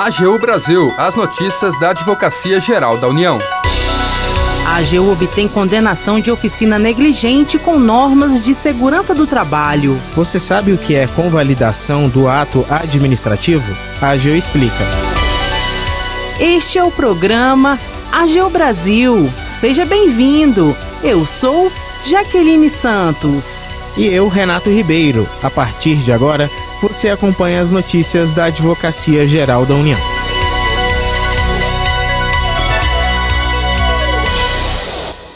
AGU Brasil, as notícias da Advocacia Geral da União. A AGU obtém condenação de oficina negligente com normas de segurança do trabalho. Você sabe o que é convalidação do ato administrativo? A AGU explica. Este é o programa AGU Brasil. Seja bem-vindo. Eu sou Jaqueline Santos. E eu, Renato Ribeiro. A partir de agora, você acompanha as notícias da Advocacia Geral da União.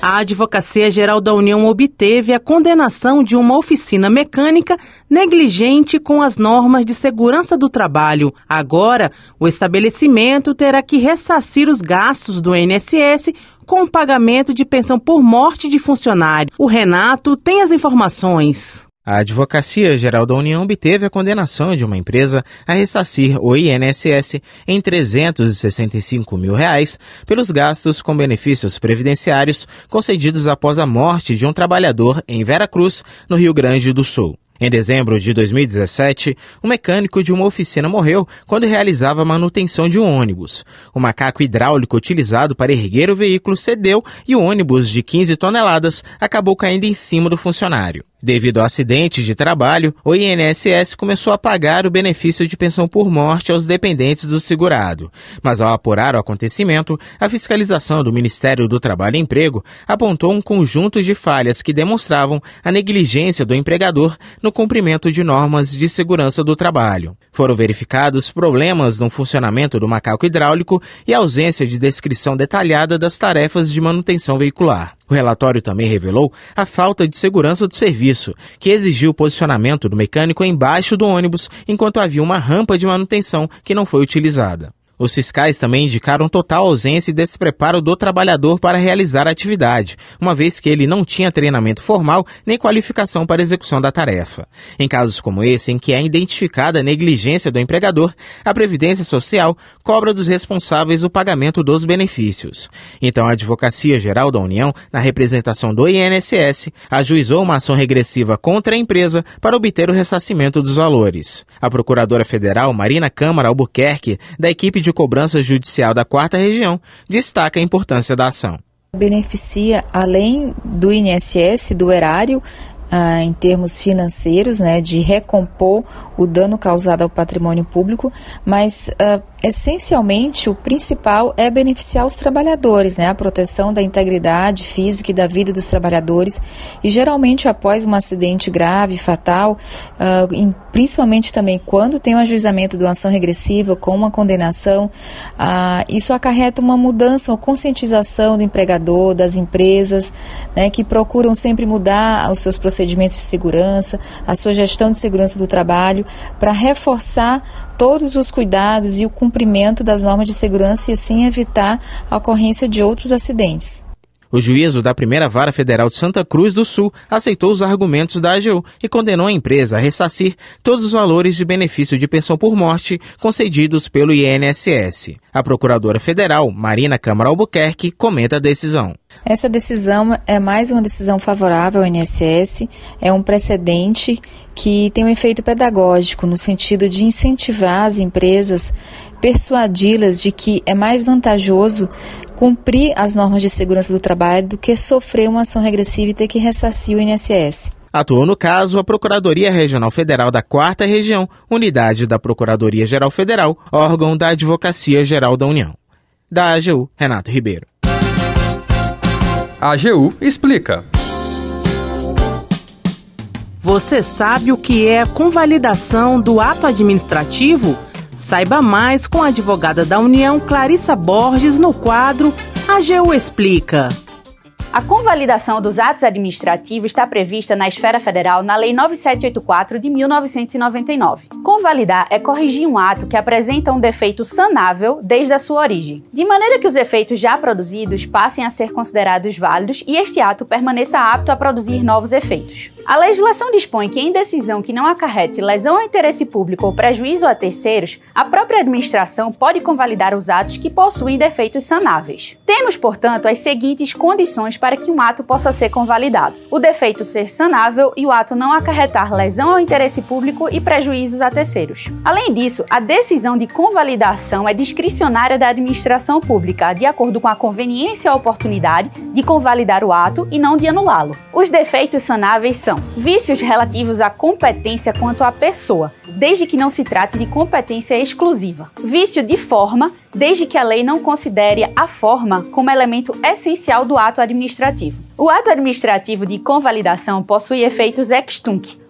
A Advocacia Geral da União obteve a condenação de uma oficina mecânica negligente com as normas de segurança do trabalho. Agora, o estabelecimento terá que ressarcir os gastos do INSS com o pagamento de pensão por morte de funcionário. O Renato tem as informações. A Advocacia Geral da União obteve a condenação de uma empresa a ressarcir o INSS em 365 mil reais pelos gastos com benefícios previdenciários concedidos após a morte de um trabalhador em Vera Cruz, no Rio Grande do Sul. Em dezembro de 2017, um mecânico de uma oficina morreu quando realizava a manutenção de um ônibus. O macaco hidráulico utilizado para erguer o veículo cedeu e o ônibus de 15 toneladas acabou caindo em cima do funcionário. Devido ao acidente de trabalho, o INSS começou a pagar o benefício de pensão por morte aos dependentes do segurado. Mas ao apurar o acontecimento, a fiscalização do Ministério do Trabalho e Emprego apontou um conjunto de falhas que demonstravam a negligência do empregador no cumprimento de normas de segurança do trabalho. Foram verificados problemas no funcionamento do macaco hidráulico e ausência de descrição detalhada das tarefas de manutenção veicular. O relatório também revelou a falta de segurança do serviço, que exigiu o posicionamento do mecânico embaixo do ônibus enquanto havia uma rampa de manutenção que não foi utilizada. Os fiscais também indicaram total ausência e despreparo do trabalhador para realizar a atividade, uma vez que ele não tinha treinamento formal nem qualificação para execução da tarefa. Em casos como esse, em que é identificada a negligência do empregador, a Previdência Social cobra dos responsáveis o pagamento dos benefícios. Então, a Advocacia Geral da União, na representação do INSS, ajuizou uma ação regressiva contra a empresa para obter o ressarcimento dos valores. A Procuradora Federal Marina Câmara Albuquerque, da equipe de Cobrança Judicial da Quarta Região destaca a importância da ação. Beneficia, além do INSS, do erário, ah, em termos financeiros, né, de recompor o dano causado ao patrimônio público, mas ah, essencialmente o principal é beneficiar os trabalhadores, né, a proteção da integridade física e da vida dos trabalhadores. E geralmente após um acidente grave, fatal, em, principalmente também quando tem o um ajuizamento de uma ação regressiva com uma condenação, ah, isso acarreta uma mudança ou conscientização do empregador, das empresas, né, que procuram sempre mudar os seus procedimentos de segurança, a sua gestão de segurança do trabalho para reforçar todos os cuidados e o cumprimento das normas de segurança e assim evitar a ocorrência de outros acidentes. O juízo da primeira vara federal de Santa Cruz do Sul aceitou os argumentos da AGU e condenou a empresa a ressarcir todos os valores de benefício de pensão por morte concedidos pelo INSS. A procuradora federal, Marina Câmara Albuquerque, comenta a decisão. Essa decisão é mais uma decisão favorável ao INSS, é um precedente que tem um efeito pedagógico no sentido de incentivar as empresas, persuadi-las de que é mais vantajoso cumprir as normas de segurança do trabalho do que sofrer uma ação regressiva e ter que ressarcir o INSS. Atuou no caso a Procuradoria Regional Federal da Quarta Região, unidade da Procuradoria Geral Federal, órgão da Advocacia Geral da União. Da AGU, Renato Ribeiro. A AGU explica. Você sabe o que é a convalidação do ato administrativo? Saiba mais com a advogada da União, Clarissa Borges, no quadro AGU Explica. A convalidação dos atos administrativos está prevista na esfera federal na Lei 9784 de 1999. Convalidar é corrigir um ato que apresenta um defeito sanável desde a sua origem, de maneira que os efeitos já produzidos passem a ser considerados válidos e este ato permaneça apto a produzir novos efeitos. A legislação dispõe que, em decisão que não acarrete lesão ao interesse público ou prejuízo a terceiros, a própria administração pode convalidar os atos que possuem defeitos sanáveis. Temos, portanto, as seguintes condições para que um ato possa ser convalidado: o defeito ser sanável e o ato não acarretar lesão ao interesse público e prejuízos a terceiros. Além disso, a decisão de convalidação é discricionária da administração pública, de acordo com a conveniência ou oportunidade de convalidar o ato e não de anulá-lo. Os defeitos sanáveis são vícios relativos à competência quanto à pessoa, desde que não se trate de competência exclusiva. Vício de forma, desde que a lei não considere a forma como elemento essencial do ato administrativo. O ato administrativo de convalidação possui efeitos ex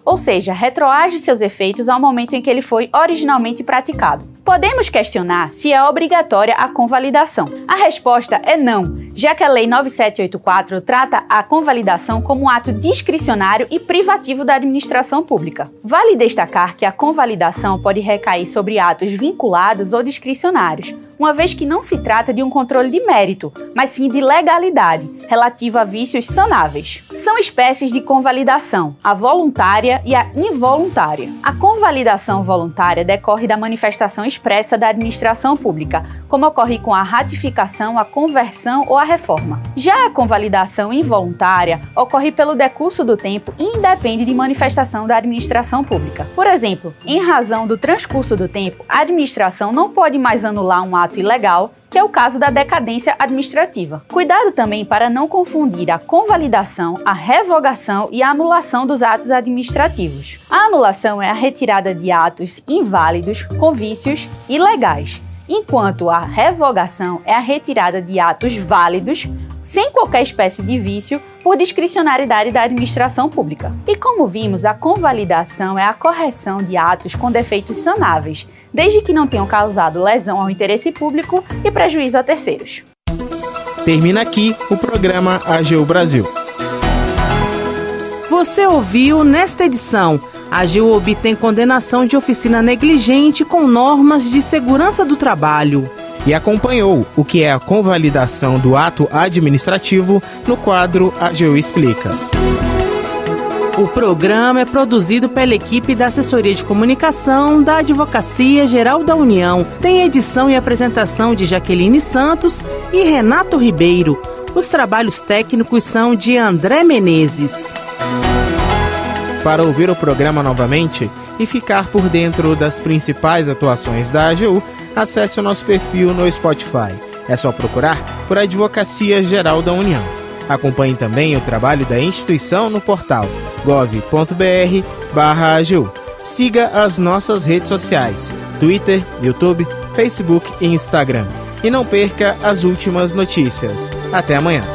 ou seja, retroage seus efeitos ao momento em que ele foi originalmente praticado. Podemos questionar se é obrigatória a convalidação. A resposta é não, já que a Lei 9784 trata a convalidação como um ato discricionário e privativo da administração pública. Vale destacar que a convalidação pode recair sobre atos vinculados ou discricionários, uma vez que não se trata de um controle de mérito, mas sim de legalidade, relativa a vícios sanáveis. São espécies de convalidação, a voluntária e a involuntária. A convalidação voluntária decorre da manifestação expressa da administração pública, como ocorre com a ratificação, a conversão ou a reforma. Já a convalidação involuntária ocorre pelo decurso do tempo e independe de manifestação da administração pública. Por exemplo, em razão do transcurso do tempo, a administração não pode mais anular um ato ilegal que é o caso da decadência administrativa. Cuidado também para não confundir a convalidação, a revogação e a anulação dos atos administrativos. A anulação é a retirada de atos inválidos com vícios ilegais, enquanto a revogação é a retirada de atos válidos sem qualquer espécie de vício por discricionariedade da administração pública. E como vimos, a convalidação é a correção de atos com defeitos sanáveis, desde que não tenham causado lesão ao interesse público e prejuízo a terceiros. Termina aqui o programa AGU Brasil. Você ouviu nesta edição. A AGU obtém condenação de oficina negligente com normas de segurança do trabalho e acompanhou o que é a convalidação do ato administrativo no quadro AGU Explica. O programa é produzido pela equipe da Assessoria de Comunicação da Advocacia Geral da União. Tem edição e apresentação de Jaqueline Santos e Renato Ribeiro. Os trabalhos técnicos são de André Menezes. Para ouvir o programa novamente e ficar por dentro das principais atuações da AGU, acesse o nosso perfil no Spotify. É só procurar por Advocacia Geral da União. Acompanhe também o trabalho da instituição no portal gov.br/agu. Siga as nossas redes sociais: Twitter, YouTube, Facebook e Instagram. E não perca as últimas notícias. Até amanhã.